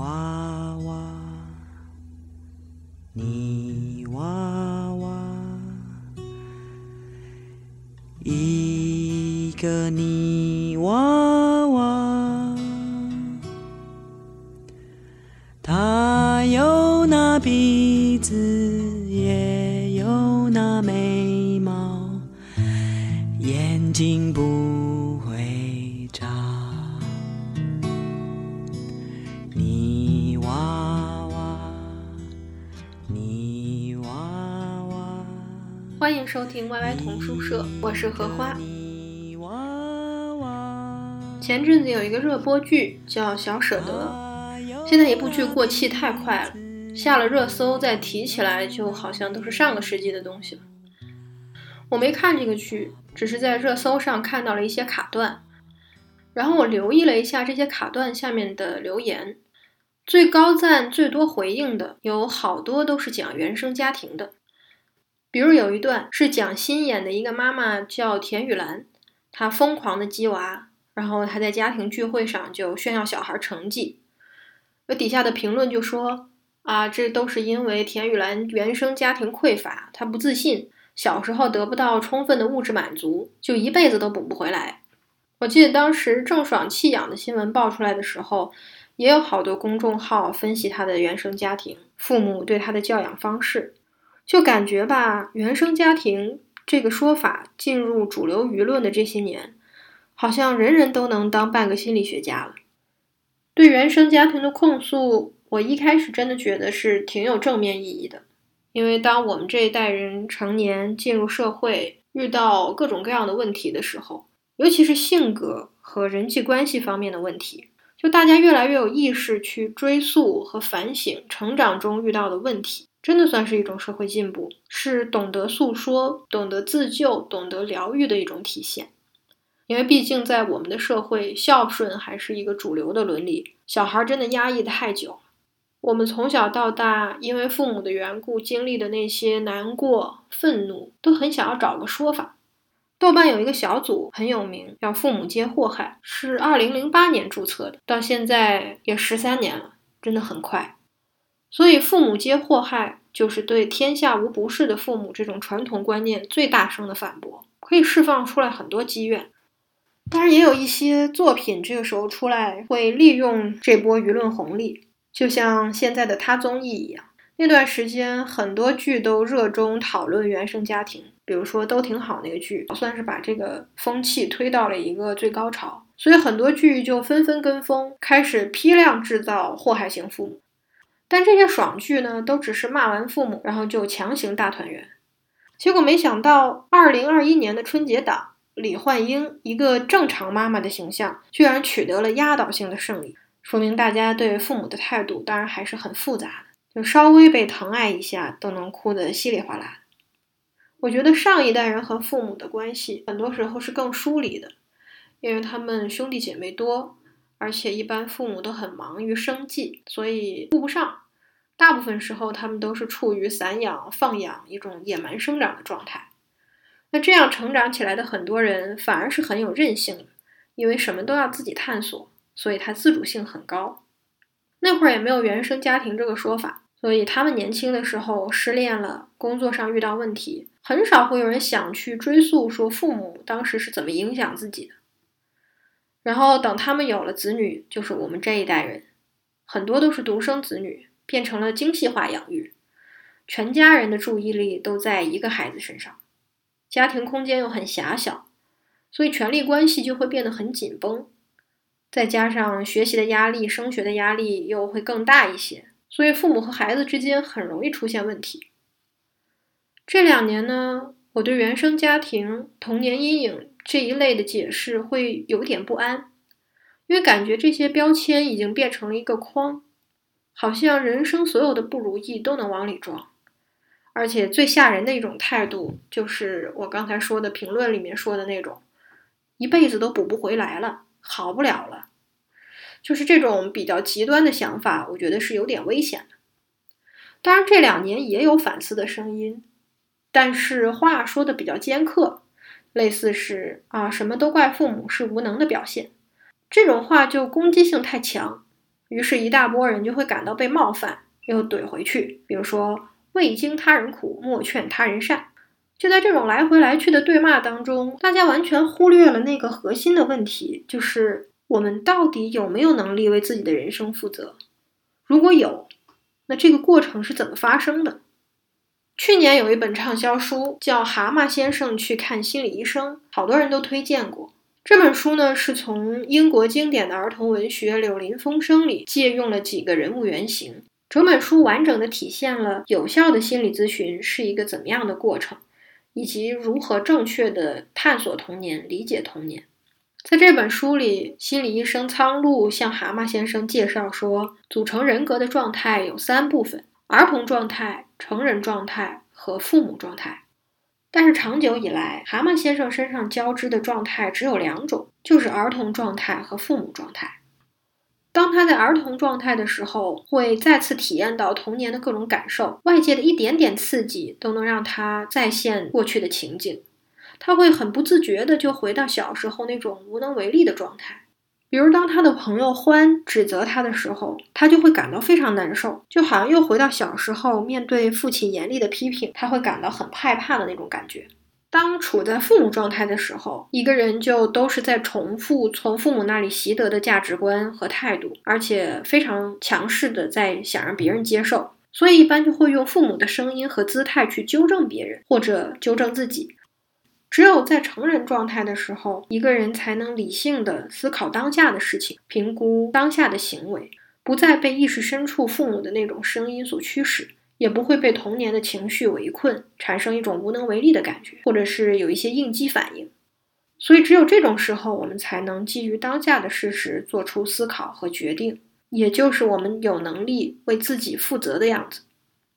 娃娃，泥娃娃，一个泥欢迎收听 YY 童书社，我是荷花。前阵子有一个热播剧叫《小舍得》，现在一部剧过气太快了，下了热搜再提起来，就好像都是上个世纪的东西了。我没看这个剧，只是在热搜上看到了一些卡段，然后我留意了一下这些卡段下面的留言，最高赞、最多回应的有好多都是讲原生家庭的。比如有一段是蒋欣演的一个妈妈叫田雨岚，她疯狂的鸡娃，然后她在家庭聚会上就炫耀小孩成绩，有底下的评论就说啊，这都是因为田雨岚原生家庭匮乏，她不自信，小时候得不到充分的物质满足，就一辈子都补不回来。我记得当时郑爽弃养的新闻爆出来的时候，也有好多公众号分析她的原生家庭，父母对她的教养方式。就感觉吧，原生家庭这个说法进入主流舆论的这些年，好像人人都能当半个心理学家了。对原生家庭的控诉，我一开始真的觉得是挺有正面意义的，因为当我们这一代人成年进入社会，遇到各种各样的问题的时候，尤其是性格和人际关系方面的问题，就大家越来越有意识去追溯和反省成长中遇到的问题。真的算是一种社会进步，是懂得诉说、懂得自救、懂得疗愈的一种体现。因为毕竟在我们的社会，孝顺还是一个主流的伦理，小孩真的压抑的太久。我们从小到大，因为父母的缘故经历的那些难过、愤怒，都很想要找个说法。豆瓣有一个小组很有名，叫“父母皆祸害”，是二零零八年注册的，到现在也十三年了，真的很快。所以，父母皆祸害，就是对“天下无不是的父母”这种传统观念最大声的反驳，可以释放出来很多积怨。当然，也有一些作品这个时候出来会利用这波舆论红利，就像现在的他综艺一样。那段时间，很多剧都热衷讨论原生家庭，比如说《都挺好》那个剧，算是把这个风气推到了一个最高潮。所以，很多剧就纷纷跟风，开始批量制造祸害型父母。但这些爽剧呢，都只是骂完父母，然后就强行大团圆。结果没想到，二零二一年的春节档，李焕英一个正常妈妈的形象，居然取得了压倒性的胜利，说明大家对父母的态度当然还是很复杂的，就稍微被疼爱一下，都能哭得稀里哗啦。我觉得上一代人和父母的关系，很多时候是更疏离的，因为他们兄弟姐妹多。而且一般父母都很忙于生计，所以顾不上。大部分时候，他们都是处于散养、放养一种野蛮生长的状态。那这样成长起来的很多人，反而是很有韧性的，因为什么都要自己探索，所以他自主性很高。那会儿也没有原生家庭这个说法，所以他们年轻的时候失恋了，工作上遇到问题，很少会有人想去追溯说父母当时是怎么影响自己的。然后等他们有了子女，就是我们这一代人，很多都是独生子女，变成了精细化养育，全家人的注意力都在一个孩子身上，家庭空间又很狭小，所以权力关系就会变得很紧绷，再加上学习的压力、升学的压力又会更大一些，所以父母和孩子之间很容易出现问题。这两年呢，我对原生家庭、童年阴影。这一类的解释会有点不安，因为感觉这些标签已经变成了一个框，好像人生所有的不如意都能往里装。而且最吓人的一种态度，就是我刚才说的评论里面说的那种，一辈子都补不回来了，好不了了。就是这种比较极端的想法，我觉得是有点危险的。当然，这两年也有反思的声音，但是话说的比较尖刻。类似是啊，什么都怪父母是无能的表现，这种话就攻击性太强，于是，一大波人就会感到被冒犯，又怼回去。比如说“未经他人苦，莫劝他人善”。就在这种来回来去的对骂当中，大家完全忽略了那个核心的问题，就是我们到底有没有能力为自己的人生负责？如果有，那这个过程是怎么发生的？去年有一本畅销书叫《蛤蟆先生去看心理医生》，好多人都推荐过。这本书呢，是从英国经典的儿童文学《柳林风声》里借用了几个人物原型。整本书完整的体现了有效的心理咨询是一个怎么样的过程，以及如何正确的探索童年、理解童年。在这本书里，心理医生苍鹭向蛤蟆先生介绍说，组成人格的状态有三部分：儿童状态、成人状态和父母状态。但是长久以来，蛤蟆先生身上交织的状态只有两种，就是儿童状态和父母状态。当他在儿童状态的时候，会再次体验到童年的各种感受，外界的一点点刺激都能让他再现过去的情景，他会很不自觉的就回到小时候那种无能为力的状态。比如，当他的朋友欢指责他的时候，他就会感到非常难受，就好像又回到小时候面对父亲严厉的批评，他会感到很害怕的那种感觉。当处在父母状态的时候，一个人就都是在重复从父母那里习得的价值观和态度，而且非常强势的在想让别人接受，所以一般就会用父母的声音和姿态去纠正别人或者纠正自己。只有在成人状态的时候，一个人才能理性的思考当下的事情，评估当下的行为，不再被意识深处父母的那种声音所驱使，也不会被童年的情绪围困，产生一种无能为力的感觉，或者是有一些应激反应。所以，只有这种时候，我们才能基于当下的事实做出思考和决定，也就是我们有能力为自己负责的样子。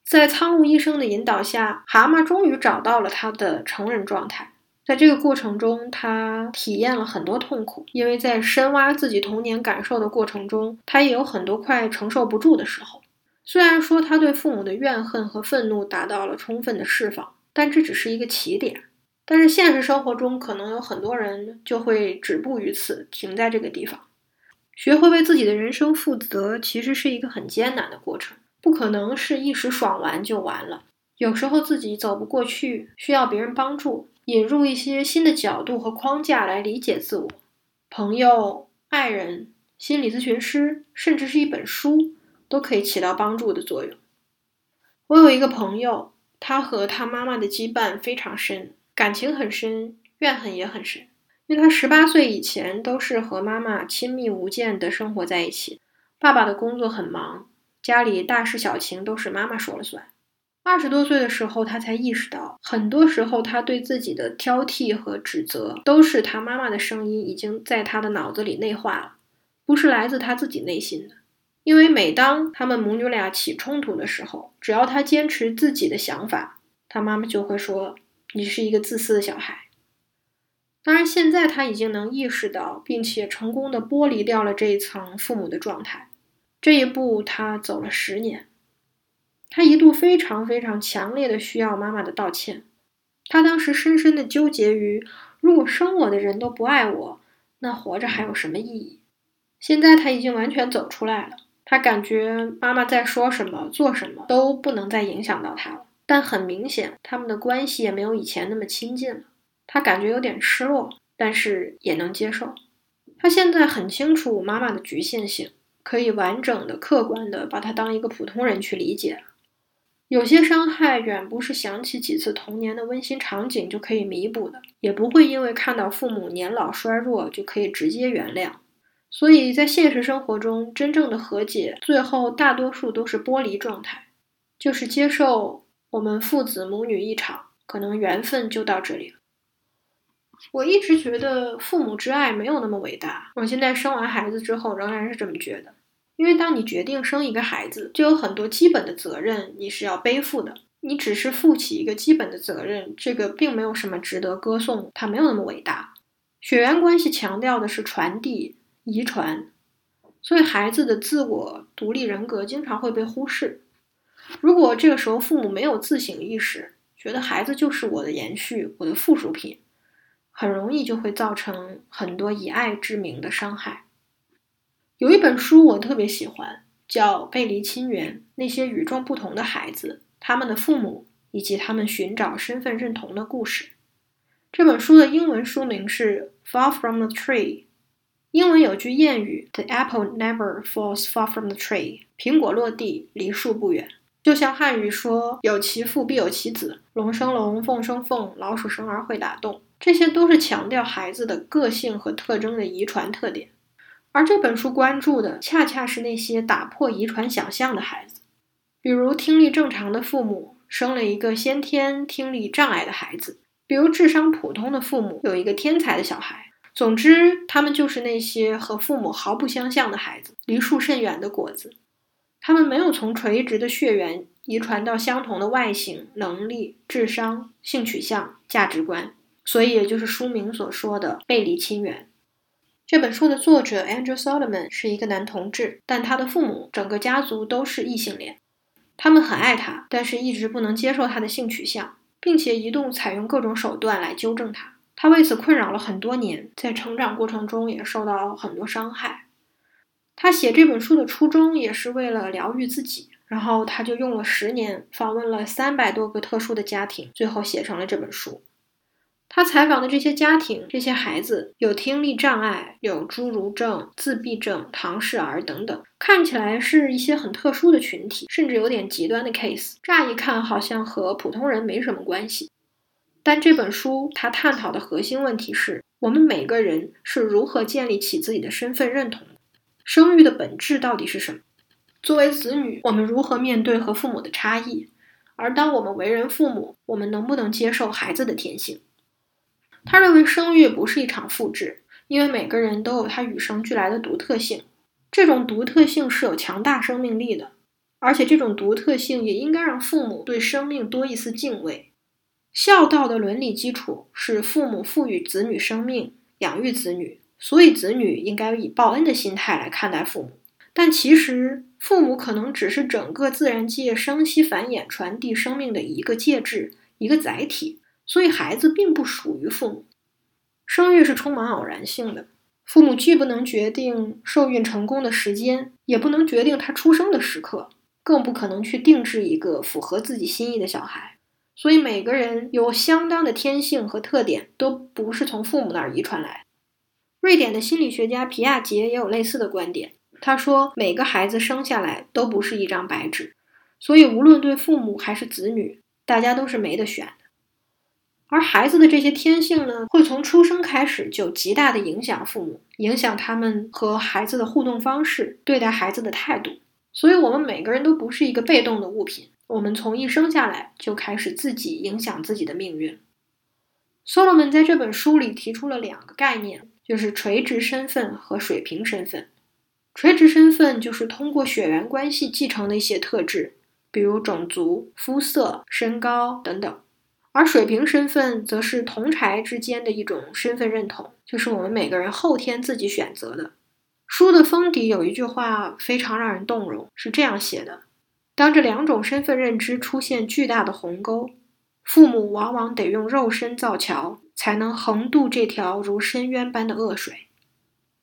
在苍鹭医生的引导下，蛤蟆终于找到了他的成人状态。在这个过程中，他体验了很多痛苦，因为在深挖自己童年感受的过程中，他也有很多快承受不住的时候。虽然说他对父母的怨恨和愤怒达到了充分的释放，但这只是一个起点。但是现实生活中，可能有很多人就会止步于此，停在这个地方。学会为自己的人生负责，其实是一个很艰难的过程，不可能是一时爽完就完了。有时候自己走不过去，需要别人帮助。引入一些新的角度和框架来理解自我，朋友、爱人、心理咨询师，甚至是一本书，都可以起到帮助的作用。我有一个朋友，他和他妈妈的羁绊非常深，感情很深，怨恨也很深。因为他十八岁以前都是和妈妈亲密无间的生活在一起，爸爸的工作很忙，家里大事小情都是妈妈说了算。二十多岁的时候，他才意识到，很多时候他对自己的挑剔和指责，都是他妈妈的声音已经在他的脑子里内化了，不是来自他自己内心的。因为每当他们母女俩起冲突的时候，只要他坚持自己的想法，他妈妈就会说：“你是一个自私的小孩。”当然，现在他已经能意识到，并且成功的剥离掉了这一层父母的状态。这一步，他走了十年。他一度非常非常强烈的需要妈妈的道歉，他当时深深的纠结于，如果生我的人都不爱我，那活着还有什么意义？现在他已经完全走出来了，他感觉妈妈在说什么、做什么都不能再影响到他了。但很明显，他们的关系也没有以前那么亲近了。他感觉有点失落，但是也能接受。他现在很清楚妈妈的局限性，可以完整的、客观的把她当一个普通人去理解了。有些伤害远不是想起几次童年的温馨场景就可以弥补的，也不会因为看到父母年老衰弱就可以直接原谅。所以在现实生活中，真正的和解，最后大多数都是剥离状态，就是接受我们父子母女一场，可能缘分就到这里了。我一直觉得父母之爱没有那么伟大，我现在生完孩子之后仍然是这么觉得。因为当你决定生一个孩子，就有很多基本的责任你是要背负的。你只是负起一个基本的责任，这个并没有什么值得歌颂，它没有那么伟大。血缘关系强调的是传递、遗传，所以孩子的自我独立人格经常会被忽视。如果这个时候父母没有自省意识，觉得孩子就是我的延续、我的附属品，很容易就会造成很多以爱之名的伤害。有一本书我特别喜欢，叫《背离亲缘：那些与众不同的孩子、他们的父母以及他们寻找身份认同的故事》。这本书的英文书名是《Far from the Tree》。英文有句谚语：“The apple never falls far from the tree。”苹果落地离树不远。就像汉语说“有其父必有其子”，“龙生龙，凤生凤，老鼠生儿会打洞”，这些都是强调孩子的个性和特征的遗传特点。而这本书关注的恰恰是那些打破遗传想象的孩子，比如听力正常的父母生了一个先天听力障碍的孩子，比如智商普通的父母有一个天才的小孩。总之，他们就是那些和父母毫不相像的孩子，离树甚远的果子。他们没有从垂直的血缘遗传到相同的外形、能力、智商、性取向、价值观，所以也就是书名所说的背离亲缘。这本书的作者 Andrew Solomon 是一个男同志，但他的父母整个家族都是异性恋。他们很爱他，但是一直不能接受他的性取向，并且一度采用各种手段来纠正他。他为此困扰了很多年，在成长过程中也受到很多伤害。他写这本书的初衷也是为了疗愈自己，然后他就用了十年，访问了三百多个特殊的家庭，最后写成了这本书。他采访的这些家庭，这些孩子有听力障碍，有侏儒症、自闭症、唐氏儿等等，看起来是一些很特殊的群体，甚至有点极端的 case。乍一看好像和普通人没什么关系。但这本书它探讨的核心问题是我们每个人是如何建立起自己的身份认同的，生育的本质到底是什么？作为子女，我们如何面对和父母的差异？而当我们为人父母，我们能不能接受孩子的天性？他认为生育不是一场复制，因为每个人都有他与生俱来的独特性，这种独特性是有强大生命力的，而且这种独特性也应该让父母对生命多一丝敬畏。孝道的伦理基础是父母赋予子女生命，养育子女，所以子女应该以报恩的心态来看待父母。但其实，父母可能只是整个自然界生息繁衍、传递生命的一个介质、一个载体，所以孩子并不属于父母。生育是充满偶然性的，父母既不能决定受孕成功的时间，也不能决定他出生的时刻，更不可能去定制一个符合自己心意的小孩。所以每个人有相当的天性和特点，都不是从父母那儿遗传来。瑞典的心理学家皮亚杰也有类似的观点。他说，每个孩子生下来都不是一张白纸，所以无论对父母还是子女，大家都是没得选。而孩子的这些天性呢，会从出生开始就极大的影响父母，影响他们和孩子的互动方式，对待孩子的态度。所以，我们每个人都不是一个被动的物品。我们从一生下来就开始自己影响自己的命运。Solomon 在这本书里提出了两个概念，就是垂直身份和水平身份。垂直身份就是通过血缘关系继承的一些特质，比如种族、肤色、身高等等；而水平身份则是同柴之间的一种身份认同，就是我们每个人后天自己选择的。书的封底有一句话非常让人动容，是这样写的。当这两种身份认知出现巨大的鸿沟，父母往往得用肉身造桥，才能横渡这条如深渊般的恶水。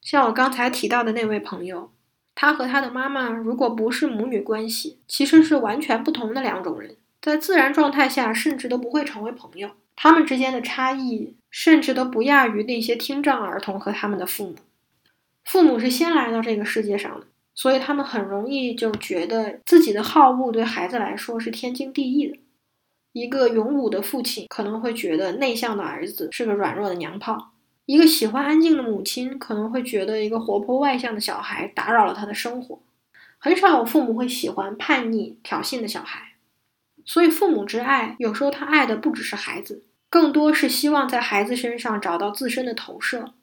像我刚才提到的那位朋友，他和他的妈妈如果不是母女关系，其实是完全不同的两种人，在自然状态下甚至都不会成为朋友。他们之间的差异甚至都不亚于那些听障儿童和他们的父母。父母是先来到这个世界上的。所以他们很容易就觉得自己的好恶对孩子来说是天经地义的。一个勇武的父亲可能会觉得内向的儿子是个软弱的娘炮；一个喜欢安静的母亲可能会觉得一个活泼外向的小孩打扰了他的生活。很少有父母会喜欢叛逆挑衅的小孩。所以父母之爱，有时候他爱的不只是孩子，更多是希望在孩子身上找到自身的投射。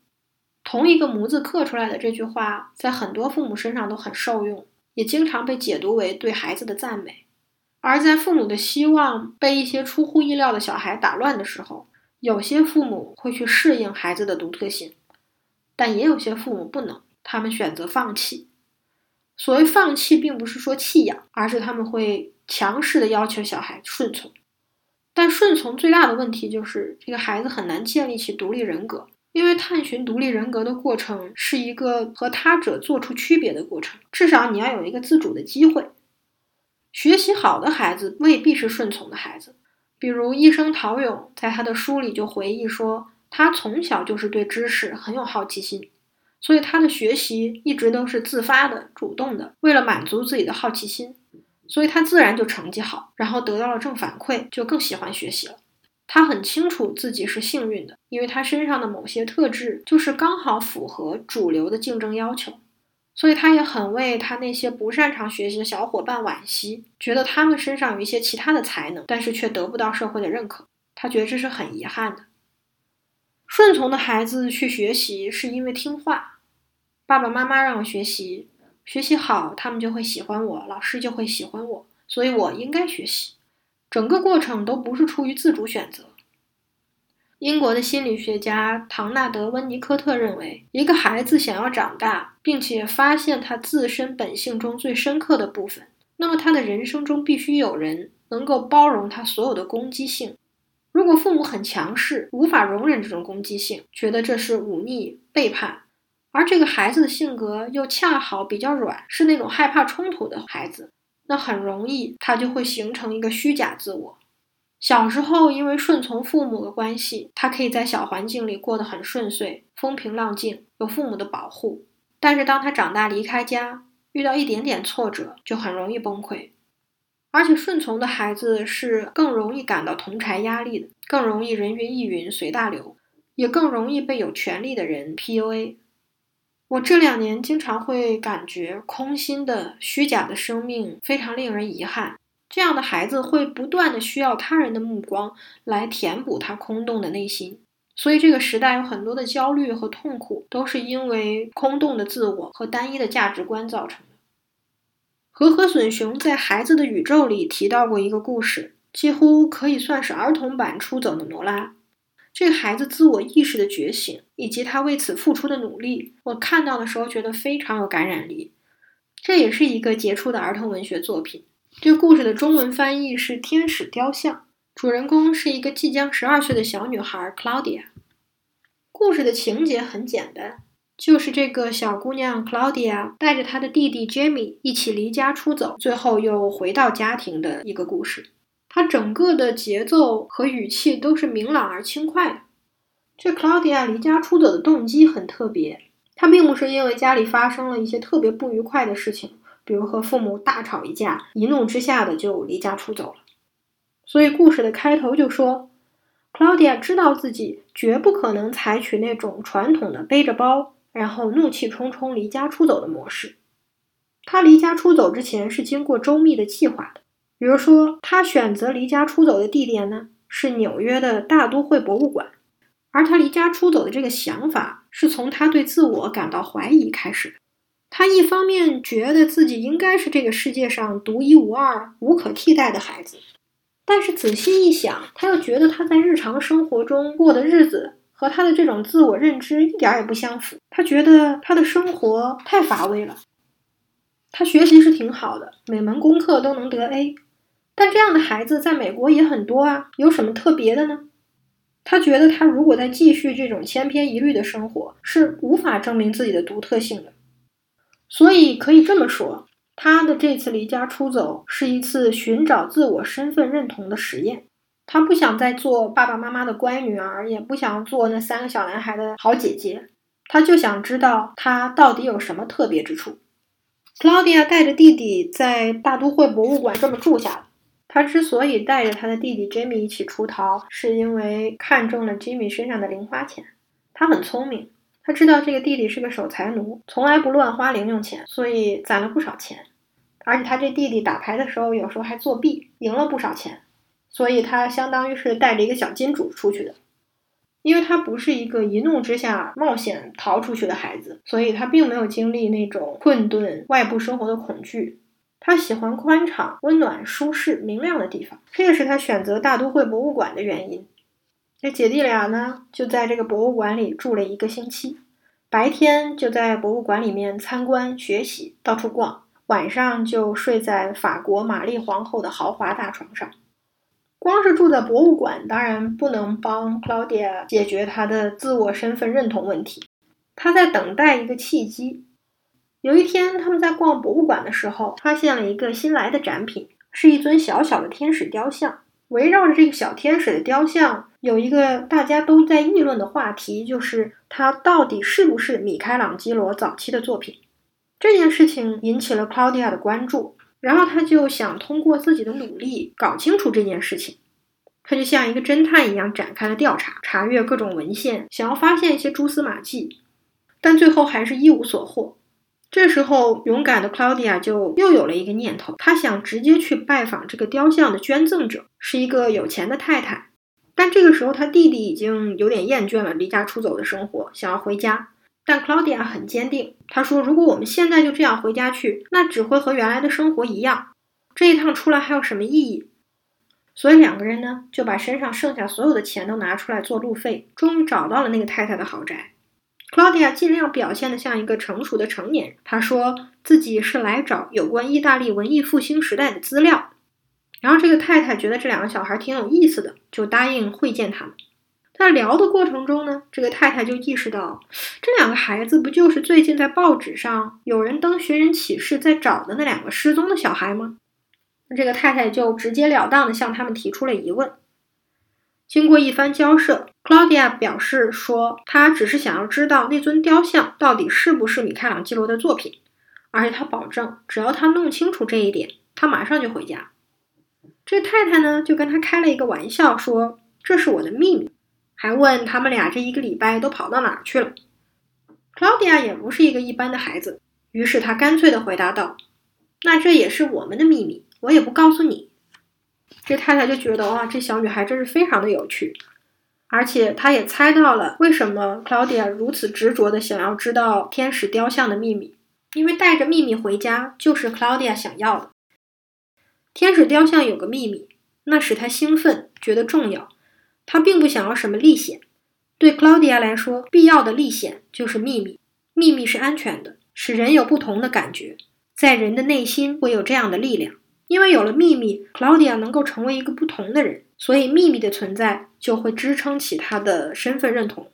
同一个“模子刻出来的这句话，在很多父母身上都很受用，也经常被解读为对孩子的赞美。而在父母的希望被一些出乎意料的小孩打乱的时候，有些父母会去适应孩子的独特性，但也有些父母不能，他们选择放弃。所谓放弃，并不是说弃养，而是他们会强势的要求小孩顺从。但顺从最大的问题就是，这个孩子很难建立起独立人格。因为探寻独立人格的过程是一个和他者做出区别的过程，至少你要有一个自主的机会。学习好的孩子未必是顺从的孩子，比如医生陶勇在他的书里就回忆说，他从小就是对知识很有好奇心，所以他的学习一直都是自发的、主动的，为了满足自己的好奇心，所以他自然就成绩好，然后得到了正反馈，就更喜欢学习了。他很清楚自己是幸运的，因为他身上的某些特质就是刚好符合主流的竞争要求，所以他也很为他那些不擅长学习的小伙伴惋惜，觉得他们身上有一些其他的才能，但是却得不到社会的认可，他觉得这是很遗憾的。顺从的孩子去学习是因为听话，爸爸妈妈让我学习，学习好，他们就会喜欢我，老师就会喜欢我，所以我应该学习。整个过程都不是出于自主选择。英国的心理学家唐纳德·温尼科特认为，一个孩子想要长大，并且发现他自身本性中最深刻的部分，那么他的人生中必须有人能够包容他所有的攻击性。如果父母很强势，无法容忍这种攻击性，觉得这是忤逆、背叛，而这个孩子的性格又恰好比较软，是那种害怕冲突的孩子。那很容易，他就会形成一个虚假自我。小时候因为顺从父母的关系，他可以在小环境里过得很顺遂、风平浪静，有父母的保护。但是当他长大离开家，遇到一点点挫折，就很容易崩溃。而且顺从的孩子是更容易感到同柴压力的，更容易人云亦云、随大流，也更容易被有权力的人 PUA。我这两年经常会感觉空心的、虚假的生命非常令人遗憾。这样的孩子会不断的需要他人的目光来填补他空洞的内心，所以这个时代有很多的焦虑和痛苦，都是因为空洞的自我和单一的价值观造成的。和和隼雄在《孩子的宇宙》里提到过一个故事，几乎可以算是儿童版《出走的罗拉》。这个孩子自我意识的觉醒，以及他为此付出的努力，我看到的时候觉得非常有感染力。这也是一个杰出的儿童文学作品。这个故事的中文翻译是《天使雕像》，主人公是一个即将十二岁的小女孩 Claudia。故事的情节很简单，就是这个小姑娘 Claudia 带着她的弟弟 Jamie 一起离家出走，最后又回到家庭的一个故事。他整个的节奏和语气都是明朗而轻快的。这 Claudia 离家出走的动机很特别，她并不是因为家里发生了一些特别不愉快的事情，比如和父母大吵一架，一怒之下的就离家出走了。所以故事的开头就说，Claudia 知道自己绝不可能采取那种传统的背着包，然后怒气冲冲离家出走的模式。她离家出走之前是经过周密的计划的。比如说，他选择离家出走的地点呢，是纽约的大都会博物馆。而他离家出走的这个想法，是从他对自我感到怀疑开始的。他一方面觉得自己应该是这个世界上独一无二、无可替代的孩子，但是仔细一想，他又觉得他在日常生活中过的日子和他的这种自我认知一点也不相符。他觉得他的生活太乏味了。他学习是挺好的，每门功课都能得 A。但这样的孩子在美国也很多啊，有什么特别的呢？他觉得他如果再继续这种千篇一律的生活，是无法证明自己的独特性的。所以可以这么说，他的这次离家出走是一次寻找自我身份认同的实验。他不想再做爸爸妈妈的乖女儿，也不想做那三个小男孩的好姐姐，他就想知道他到底有什么特别之处。Claudia 带着弟弟在大都会博物馆这么住下了。他之所以带着他的弟弟 Jimmy 一起出逃，是因为看中了 Jimmy 身上的零花钱。他很聪明，他知道这个弟弟是个守财奴，从来不乱花零用钱，所以攒了不少钱。而且他这弟弟打牌的时候，有时候还作弊，赢了不少钱，所以他相当于是带着一个小金主出去的。因为他不是一个一怒之下冒险逃出去的孩子，所以他并没有经历那种困顿外部生活的恐惧。他喜欢宽敞、温暖、舒适、明亮的地方，这也是他选择大都会博物馆的原因。这姐弟俩呢，就在这个博物馆里住了一个星期，白天就在博物馆里面参观、学习、到处逛，晚上就睡在法国玛丽皇后的豪华大床上。光是住在博物馆，当然不能帮 Claudia 解决她的自我身份认同问题。她在等待一个契机。有一天，他们在逛博物馆的时候，发现了一个新来的展品，是一尊小小的天使雕像。围绕着这个小天使的雕像，有一个大家都在议论的话题，就是它到底是不是米开朗基罗早期的作品。这件事情引起了 Claudia 的关注，然后他就想通过自己的努力搞清楚这件事情。他就像一个侦探一样展开了调查，查阅各种文献，想要发现一些蛛丝马迹，但最后还是一无所获。这时候，勇敢的 Claudia 就又有了一个念头，她想直接去拜访这个雕像的捐赠者，是一个有钱的太太。但这个时候，他弟弟已经有点厌倦了离家出走的生活，想要回家。但 Claudia 很坚定，她说：“如果我们现在就这样回家去，那只会和原来的生活一样。这一趟出来还有什么意义？”所以两个人呢，就把身上剩下所有的钱都拿出来做路费，终于找到了那个太太的豪宅。Claudia 尽量表现得像一个成熟的成年人。她说自己是来找有关意大利文艺复兴时代的资料。然后这个太太觉得这两个小孩挺有意思的，就答应会见他们。在聊的过程中呢，这个太太就意识到，这两个孩子不就是最近在报纸上有人登寻人启事在找的那两个失踪的小孩吗？这个太太就直截了当地向他们提出了疑问。经过一番交涉，Claudia 表示说，她只是想要知道那尊雕像到底是不是米开朗基罗的作品，而且她保证，只要她弄清楚这一点，他马上就回家。这太太呢，就跟他开了一个玩笑，说这是我的秘密，还问他们俩这一个礼拜都跑到哪儿去了。Claudia 也不是一个一般的孩子，于是他干脆地回答道：“那这也是我们的秘密，我也不告诉你。”这太太就觉得哇，这小女孩真是非常的有趣，而且她也猜到了为什么 Claudia 如此执着的想要知道天使雕像的秘密，因为带着秘密回家就是 Claudia 想要的。天使雕像有个秘密，那使她兴奋，觉得重要。她并不想要什么历险，对 Claudia 来说，必要的历险就是秘密。秘密是安全的，使人有不同的感觉，在人的内心会有这样的力量。因为有了秘密，Claudia 能够成为一个不同的人，所以秘密的存在就会支撑起她的身份认同。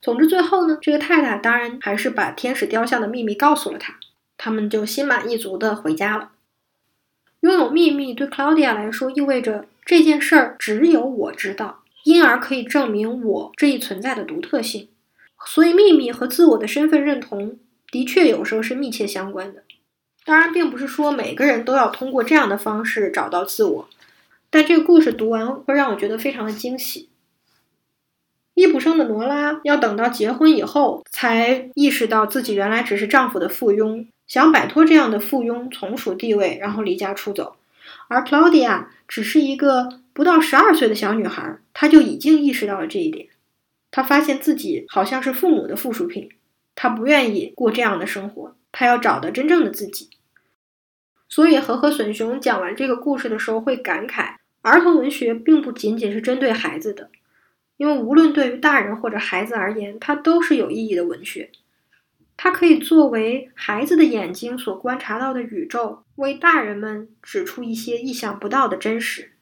总之，最后呢，这个太太当然还是把天使雕像的秘密告诉了他，他们就心满意足的回家了。拥有秘密对 Claudia 来说意味着这件事儿只有我知道，因而可以证明我这一存在的独特性。所以，秘密和自我的身份认同的确有时候是密切相关的。当然，并不是说每个人都要通过这样的方式找到自我，但这个故事读完会让我觉得非常的惊喜。伊普生的罗拉要等到结婚以后，才意识到自己原来只是丈夫的附庸，想摆脱这样的附庸从属地位，然后离家出走。而 Claudia 只是一个不到十二岁的小女孩，她就已经意识到了这一点。她发现自己好像是父母的附属品，她不愿意过这样的生活。他要找到真正的自己，所以和和隼雄讲完这个故事的时候会感慨：儿童文学并不仅仅是针对孩子的，因为无论对于大人或者孩子而言，它都是有意义的文学。它可以作为孩子的眼睛所观察到的宇宙，为大人们指出一些意想不到的真实。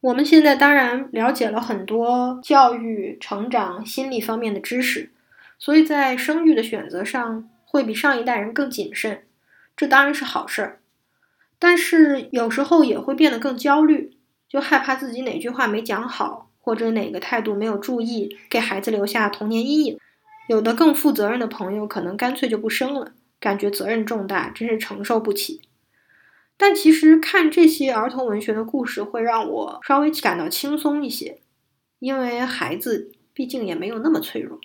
我们现在当然了解了很多教育、成长、心理方面的知识。所以在生育的选择上会比上一代人更谨慎，这当然是好事儿。但是有时候也会变得更焦虑，就害怕自己哪句话没讲好，或者哪个态度没有注意，给孩子留下童年阴影。有的更负责任的朋友可能干脆就不生了，感觉责任重大，真是承受不起。但其实看这些儿童文学的故事会让我稍微感到轻松一些，因为孩子毕竟也没有那么脆弱。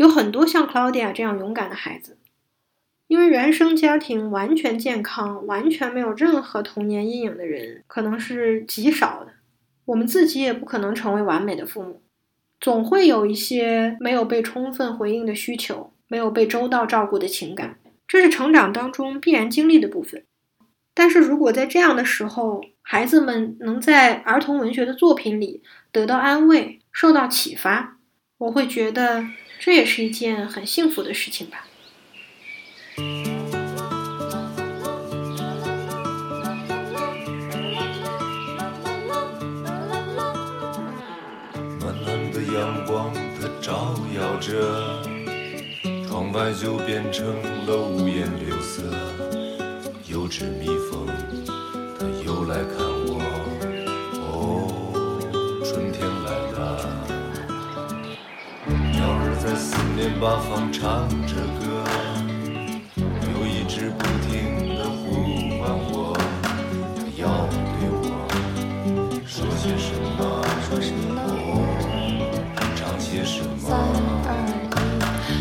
有很多像 Claudia 这样勇敢的孩子，因为原生家庭完全健康、完全没有任何童年阴影的人，可能是极少的。我们自己也不可能成为完美的父母，总会有一些没有被充分回应的需求，没有被周到照顾的情感，这是成长当中必然经历的部分。但是如果在这样的时候，孩子们能在儿童文学的作品里得到安慰、受到启发，我会觉得。这也是一件很幸福的事情吧。暖暖的阳光，它照耀着。窗外就变成了五颜六色，有只迷。在四面八方唱着歌，有一直不停地呼唤我，要对我说些什么，说什么，唱些什么。三二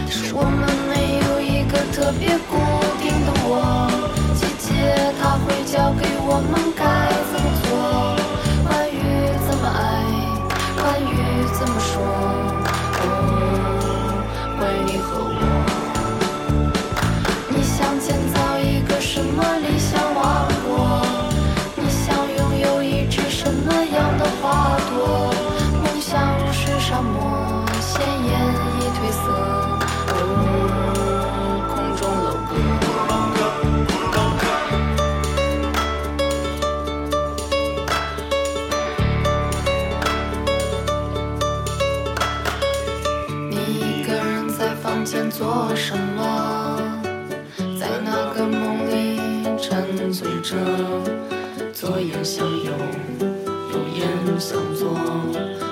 一，我们没有一个特别过。着左眼像右右眼向左。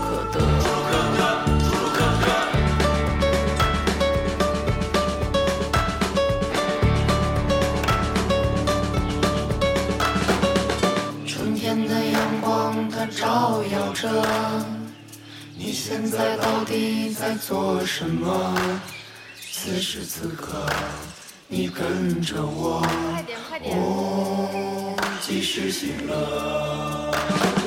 可得，春天的阳光它照耀着，你现在到底在做什么？此时此刻，你跟着我，哦，即时醒乐。